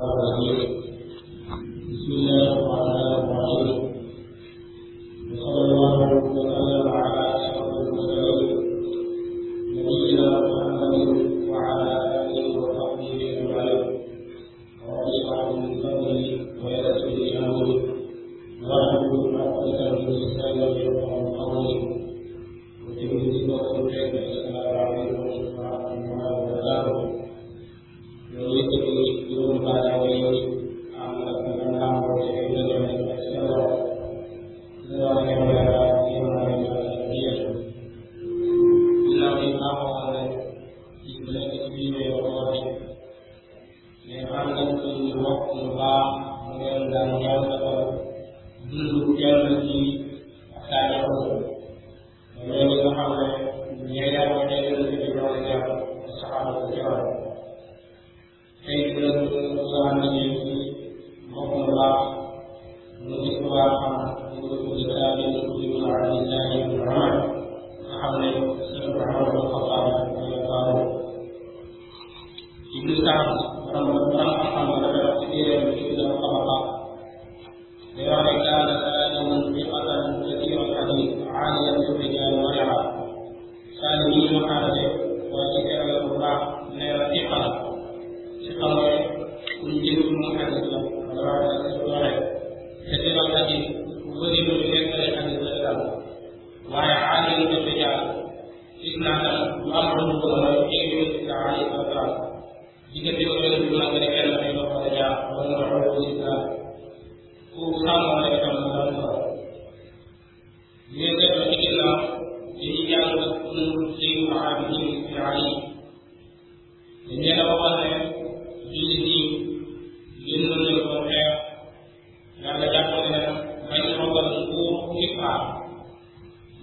Amen.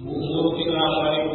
Nguur fikra bu nguur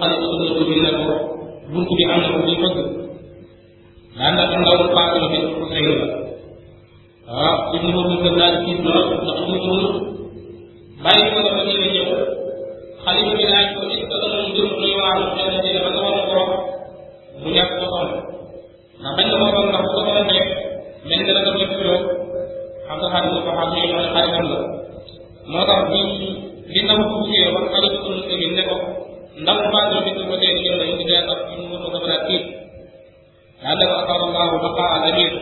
xale bi bëgg na ko bindal ko buntu bi am na ko muy bëgg. Daanaka ndaw paas la bi. Sëy la waaw suñ ko bëgg ah, daal ci lool ndax mu mun bàyyi ko dafa ñëw ñëw. Xale bi laaj ko est ce que dana mu jëm luy waar xel ci dafa ko war a borom? Mu ñàkk ko xam ndax bañ ko xam ndax ko xam rek mel na dafa def lool xam nga xam nga ko xam ñu ne xaritam la. Moo tax bi li ndaw bu jugee wax xale bi ko ne ko لو ما دربت المدينة إلى الإنجاز المتبراتين لأنه أطال الله بقاء الأمير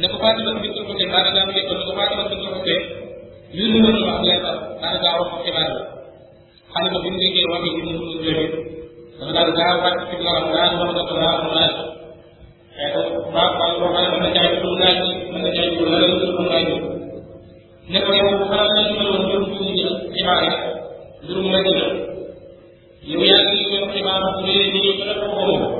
نكو فاتبة بنت المدينة كان دام يقول نكو فاتبة بنت المدينة يوسف بن عبدالله كان دعوة فكبار خلق بنت كي وفي ابن المدينة dafa daal daa wàcc ci laram daal wax dafa daa am laaj xeetu baax baax boo xam ne mën na jaay pour laaj mën na jaay pour la leen pour laaj ne ko yow xanaa la ñu meloon ñoom ñu ñu xibaare mbirum laaj la ليلزم الإمام الترمذي نية العموم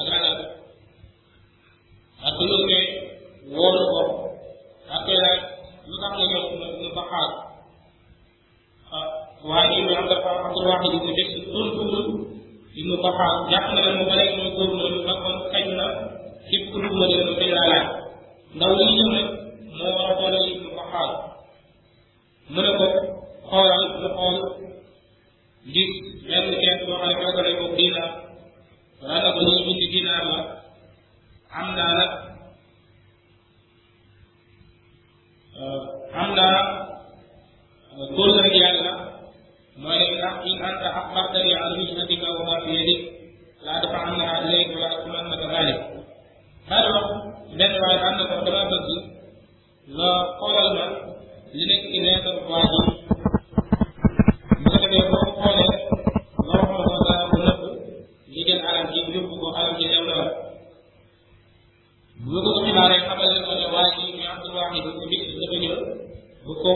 con,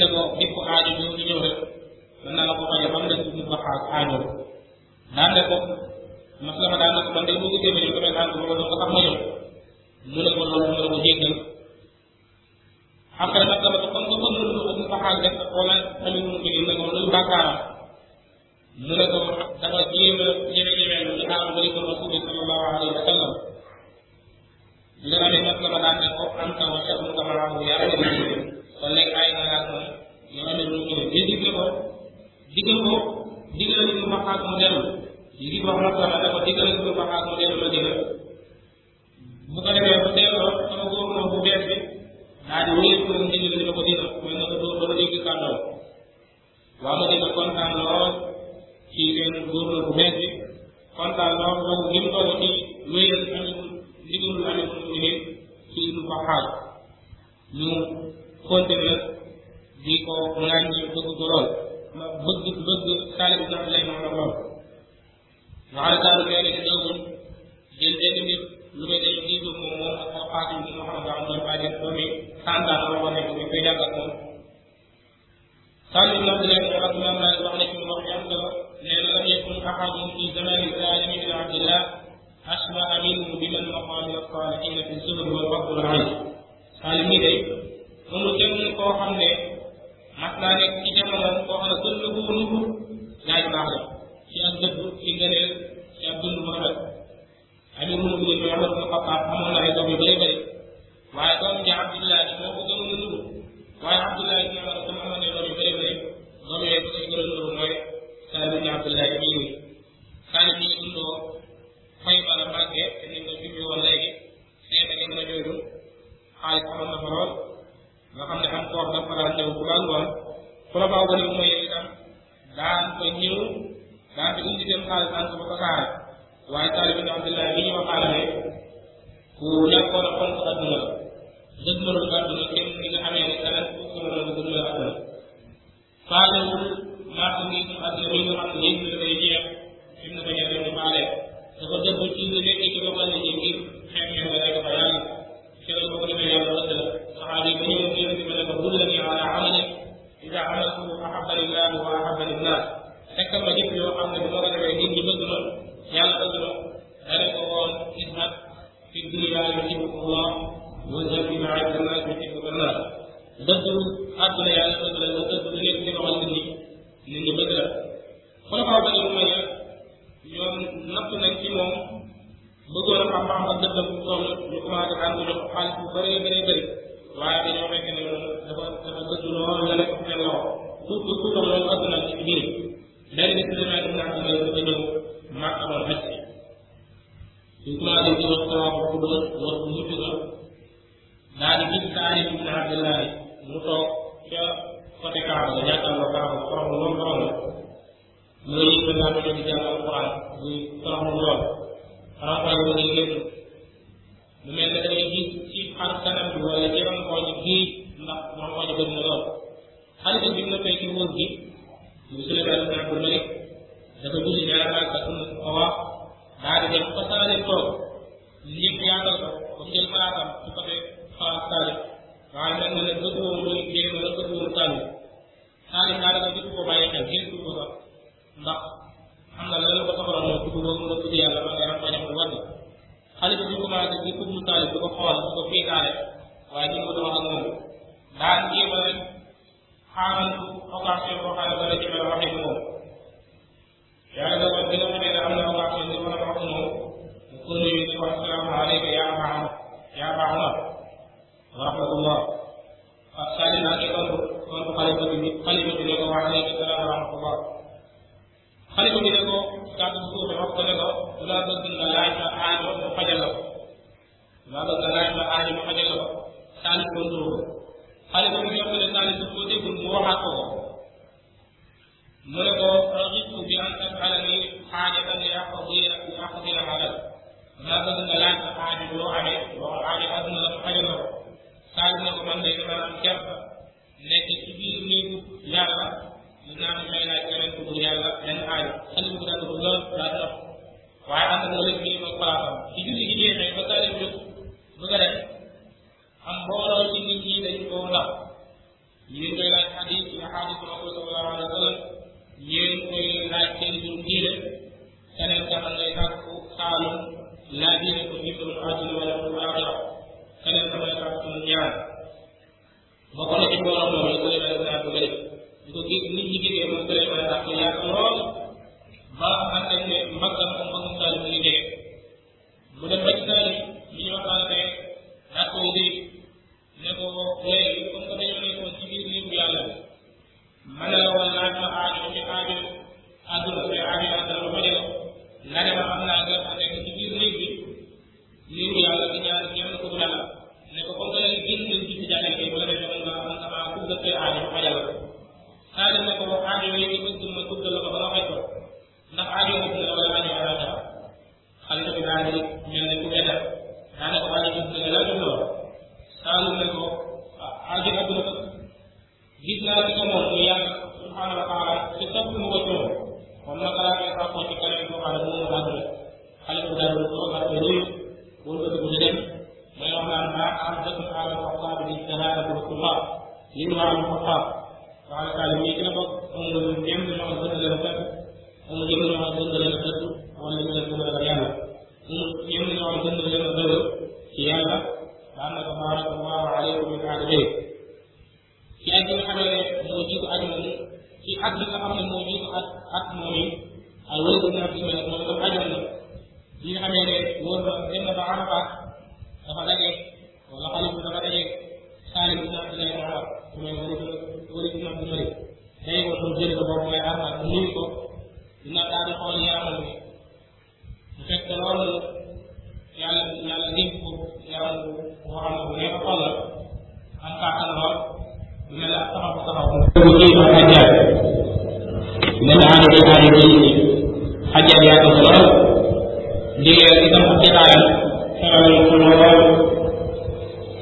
ne ko bépp aajo ñëw di ñëw rek mën naa la ko faje xam ne ibnu Baxaas aajo daan ne ko maslama daan ne ko man de boo gisee ma ñëw damay ko ma ko sax ma ñëw. Mu ne ko loolu mu ko jéggal. Après nag dama ko comme que comme lu ibnu Baxaas def wala tamit mu ngi ko luy bàkkaaram. Mu ne ko dafa jéem a ñeme ñeme lu ci aar bëri ko sallallahu alayhi wa sallam. Nga xam ne nag la ma daan ne ko am taw a mu ko maraamu yaa ngi naan kon léegi ay na moom yow amee lu mu mais digle ko digal ko digal ñu ma xaas mu dellu. Yi wax nag la ne ko digal ñu ma xaas mu dellu ma digal. Bu ko defee bu delloo sama góor moom bu bees bi daa di wéy ko ndigal li ma ko digal. Mooy na ko doo doo dégg kàddoom waa ma dina kontaan lool ci seen góor bu bees bi. Kontaan lool boobu gën toog ci wéyal amul ndigalul amul mu ne ci lu ko xaaj ñu continué di ko ŋàññi bëgg ko lool ma bëgg bëgg Saalum ibn Abdullah ma la lool waxale Saalum nee na ñëwul jël benn nit lu may dañu diisoo moom moom ak ko Fatou bi nga xam ne am doon fàjjat doomi santaan la wax ne ko koy jàng ak moom Saalum ibn Abdullah ma ak imam Malik wax ne ci wax am solo nee na lam yakun ahadun fi zamani Saalim ibn Abdullah ashbaha minhu biman maqaami as-saalihiin fi zuhd wal fadl wal ilm Saalim mi day mënul kenn koo xam ne mas naa nekk ci jamono koo xam ne gën na ko nuru gaay baax la ci ak dëgg ci ngëneel ci ak dund bu rafet amirul muminin mooy Umar ibn Xattaab amoon na ay doom yu bëri bëri waaye doom ji Abdullahi probaa woni mumen tan daan ko ñiw daan ko udditen haalis an sobo ko kaare waawi taali bine abdoullahi miñima haala he ko ñakkoono fonko adduna dëgmalol adduna kem ina amee ne alan ɓukkorono ko dëgmal adduna faalewul marto ngi ɗum adduna mi ko xam ne yimɓe ɗo e jeex imno baña ɗum no faalee eko debbo tiinde lekke ilo ma abal hajji in kuma da ke wasu kawo kuma wasu mutu laa dinakum yusrul ajil wala kum akhirah kala sama sama ñaan bokk na ci borom loolu Suleymaan saa bu bëri ko gi nit ñi gisee moom Suleymaan saa ko Abdullah, Imran Muhammad, Kala Kala Mikna Bob,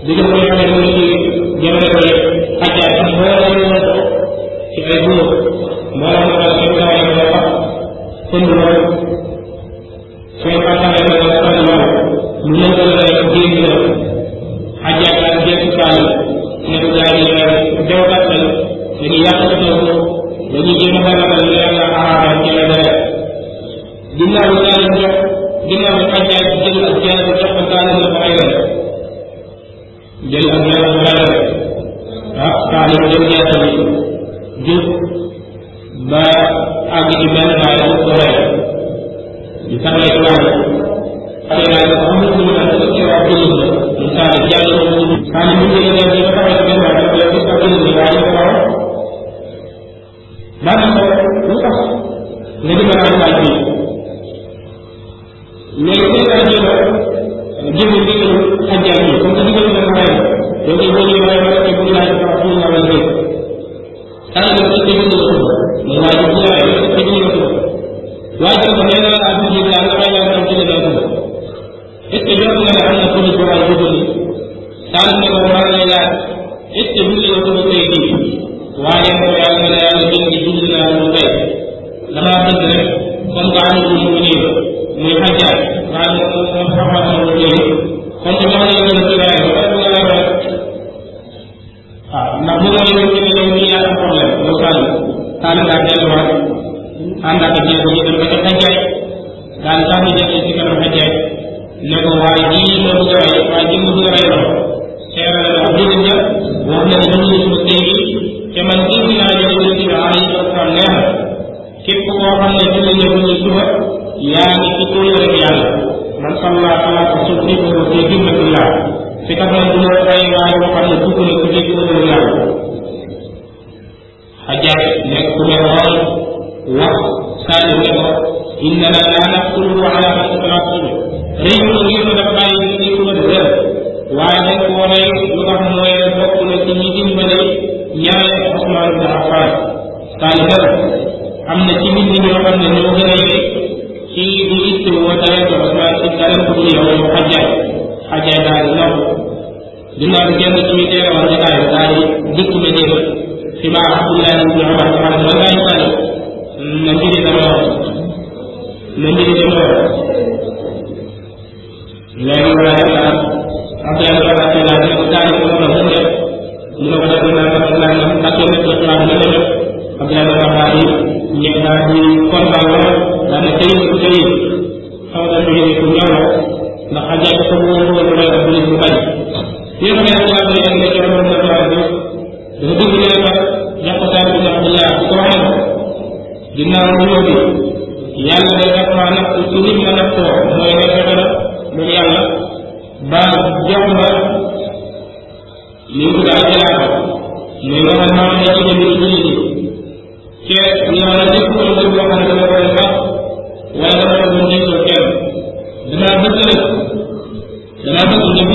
li ñu koy xamee mooy ci jëmale koy xàjja ak mboolem ci ay góor mboolem ak ay góor seen എന്ന് പറയുന്നത് കാരണം ഇരുപത്തിപ്പിക്കുന്ന ദിവസമുണ്ട് മൂവായിരത്തിയോ ഇരുപത്തിപ്പിക്കുന്ന ദിവസമുണ്ട് واجب علينا ان نجد ان نعمل ان نمكن ان نكون اتجاهنا ان نكون جوار الرجل ثالثا ومعنا اتجاهنا ان نكون سيدي وعلينا وعلينا ان نكون جزنا عن الخير لما تدرك كنت عن المؤمنين من حجاج وعن الصحابه والمؤمنين كنت معنا من الخير Anda delluwaat àndaat Anda jéego ñu dem ba ca xajjaay daan sax ñu jëfee si kanam xajjaay ne ko waaye jii ma bëgg a rey waaye jii ma bëgg a rey la seera la wax dëgg ja wax na ne ñu sunu tey yang te man dégg naa yow yëpp ci aay yi ak xam yang képp koo xam ne ci la ñëw العراق وسائر العراق انما لا نقتله على حسب العقيده رجل يؤمن بالله يؤمن بالذنب وعدم ولا يرحم ولا يفضل تمييز ولا يا عثمان بن عفان قال هذا am na ci nit ñi ñoo xam ne ñoo gën a yëg ci di itte woo dara ko Ousmane ci dara ko ñu yow xajaay xajaay daal di nokk dinaa ko génn ci mi teeroon jotaay daal di dikk mi dégg اتباع رسول الله صلى الله عليه وسلم ولا يقال نبي دمار. نبي دمار. لا يقال أبدا يقال أن ذلك هو مهمة من أبدا ما قال أن تكون تسمع مهمة أبدا ما قال يقال كل ما لأن شيء شيء هذا شيء يكون له لقد جاءكم هو الولاد بالنسبة لي. يوم يأتي أمر أن يجعل من الله dafa bëgg ne ba ginnaaw nuyoo bi yàlla day def maa natt ci nit ma nattoo mooy ne fexe na moom yàlla ba jox ma li mu daal jëlaat muy nga xam maa ne ci ci jullit yi te yàlla lépp lu dëgg boo xam ne dama koy dama ko kenn bëgg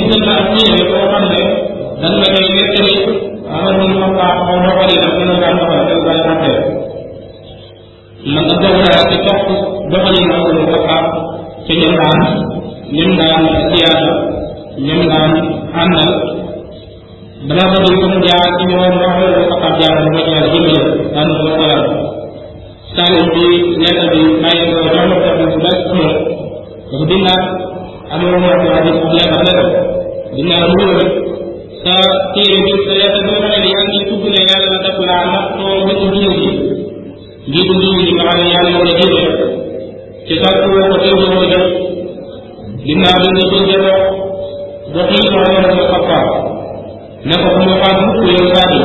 bëgg ma ak xam ne dan ma koy nettali amal mu xam baax xaw dina daan xàttee man nga naa ci topp doxali na ko mu xaar ci ñun daan ñun daan siyaasa ñun daan àndal bëgg ko mu jaar ci ñoom wax la ko xaar jaar ci yàlla dimbali daan ko ko yàlla sànni bi lettre bi bàyyi ko ma ko bu bes mo dafa bindaat amoo mo ko wax ci lettre lettre dinaa mu rek sa téere bi sa lettre bi nga xam ne yaa ngi tudd ne yàlla def laa nattoo ba ci diine ji njiitu diine ji nga xam ne yàlla moo la diine ci sa ko ko teew ko def ginnaaw bi nga bëgg wax dox yi ko war a xappaa ne ko mu faat mukk yow saa bi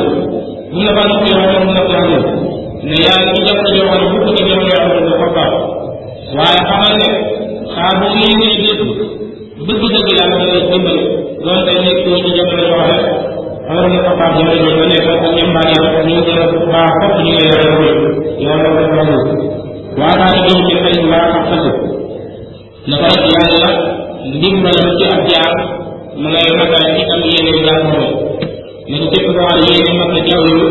bu nga faat mukk yow moom na ko amul ne yaa ngi jamono joo xam ne mukk ci jamono yoo xam ne xappaa waaye xamal ne saa bu yéenee dégg bëgg dëgg yàlla da lay dimbali doon tey nekk ci jamono yoo xam ne Omar ibn Khattab jamono jooju nekk ak ñoom baa yàlla ñu gën a baax fop ñu ngi yore ko yow la ko xamul waa daa di gën ci xëy laa xam xasu na ko rek yàlla ndimbalam ci ab jaar ma ngay matal ci am yéene bi jaar moom ne ko képp koo xam yéene mat na ci aw yu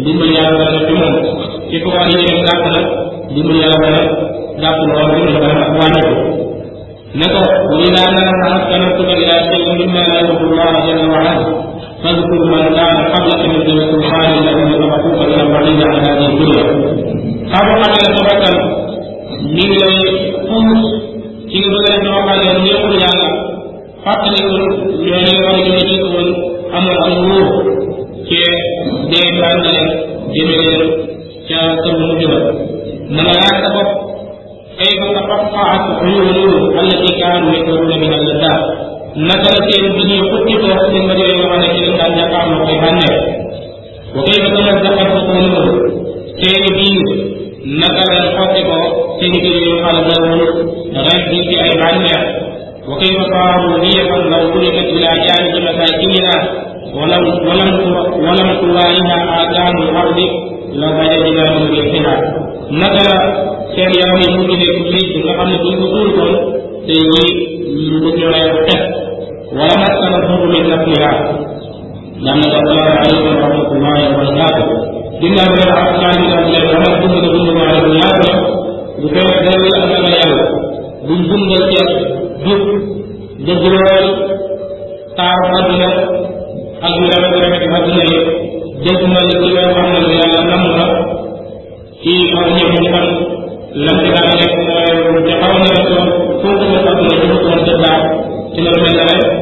ndimbal yàlla dana ci moom képp koo xam yéene gàtt na ndimbal yàlla dana gàtt lool ndimbal dana wàññi ko نقول وإذا ما أسكنتك إلى شيء مما لا يحب الله جل وعلا فاذكر من كان قبلك من السلطان الذين سبقوك إلى البعيد عن هذه الدنيا. قبل أن يتبكر من فوس ci nga bëgg a def loo xam ne neexul yàlla fàttalikul ñooñu nga xam ne ñu jiitu woon amoon ak nguur ci dee bànn leen jëme leen ca kër mu mujj ba na nga laaj sa bopp كيف تقطعت عيونهم التي كانوا يكفرون من اللذات نزلت به خطط من مدينة على كلمة أن يقام في النار وكيف تمزقت بطونهم سير بير نزل الخطب سير بير على ذلك غير في أي النار وكيف صاروا نية لو تركت إلى جانب مساكنها ولم ولم ولم توالها آذان الأرض لوجدنا من ريحها نزل seen yaram yi mu ngi nekk géej bi nga xam ne buñ ko suul koon tey ñii ñu ñu lay xet wala maskana dugg min nafsiha daan na assalaamu aleykum wa rahmatullahi wa barakatuh ginnaaw bi nga xam saa ñu daal leen dama dund na dund waa rek yaatu la bu fees dell ak nga yàlla buñ dundal ci jub dëgg lool taaru àdduna ak yu rafet rafet àdduna yi dëgg ma li ci nga xam ne yàlla nam na ci aw ñëpp ñu fan lam ci daan nekk mooy te xaw na ko foofu ko xam ne dafa ko sa baax ci la mel ne daf ko rey daaw da am ko xatta xam ne ma amat ba ko waaye daal ñu ne mu gis ci ñoom ay mandal yoo xam ne rek la yi ñuy dund dana leen la ñu ko ko surtout am daw ma xaale ci sama ko daal ko su ma toogoon ne dund ci ñi ngeen dunde waaye dana dëgg dëggal ci sama àdduna ba rek ko ala ala daan ko la dégg yàlla di wax di wàññeeku nag naan أذهبتم طيباتكم في حياتكم الدنيا يمري سيتعلم في ربان يحكم يرجع في أجل فانفليكم ذو عذابهم tey mbugal yi ngay fay daa la amul ko xaar ñu leen waxtaan ñu leen laajal bokk ci ñoom mel na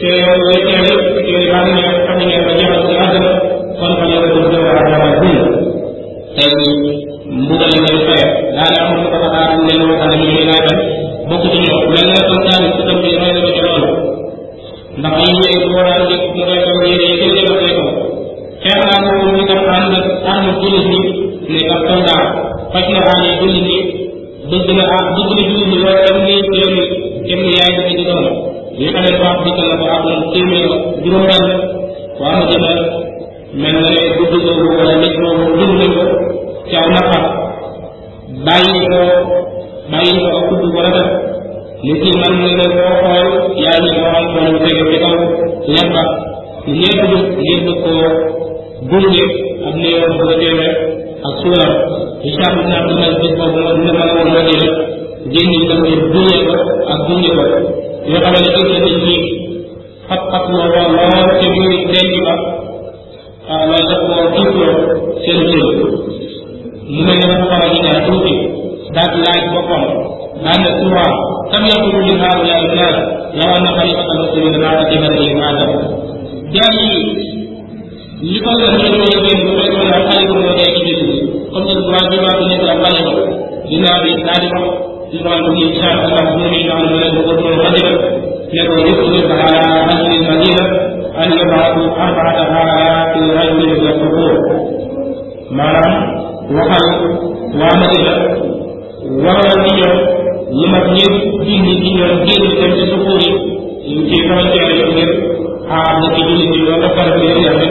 ɓe ɗum ɗum ha ɓuɓri juuɗe waɗamni kemi kemi yajde ɗi ɗon li xale tubaab bi kala ba amoon téeméer juróom benn waa ma jëna mel na ne gudd googu wala nit moomu jël na ko ci aw nafa bàyyi ko bàyyi ko ak gudd wala def nit ñi man na ne koo xool yaa ngi waxal ko ñu tege ci kaw lebba li ñëpp du ngeen ko gunge ak néewam bu teewee ak suuram Hisham ibn Abdul Malik boobu dina mën a woon ma dina génn ñu daf ko gunge ko ak gunge ko li nga xamee ne ëllëg nit ñi xat-xat moo waa lool ci biir denc ba ah loolu tax moo tiitloo seen cër mu mel ne dafa xaw a ñaan tuuti daal di laaj boppam naan la souvent kam yaqulu li haa'ulaa'i nnaas law anna xalifatal muslimiina maa qaddamat li maadam jaam yi li ko la ñu ñoo gën bu fekkoon ne xalifa moo dee ci nit ñi comme ne bu waa bi waa bi nekk la xalifa dinaa bi daal di wax ci ñu ñu am la ko ko xajira ne ko yëpp ñu ba ala ahli madina an yabaatu arba'ata ayat rajul yaqul maanaam waxal waa madina waral ci ñoom ci génn dem ci sukuur yi ci frontière yi ngir aar na ci jullit yi loolu dafa def leen yàlla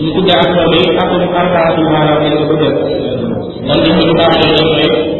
ñu tuddee ak moom yi atum arbaatu maanaam lañ ko dan di ñu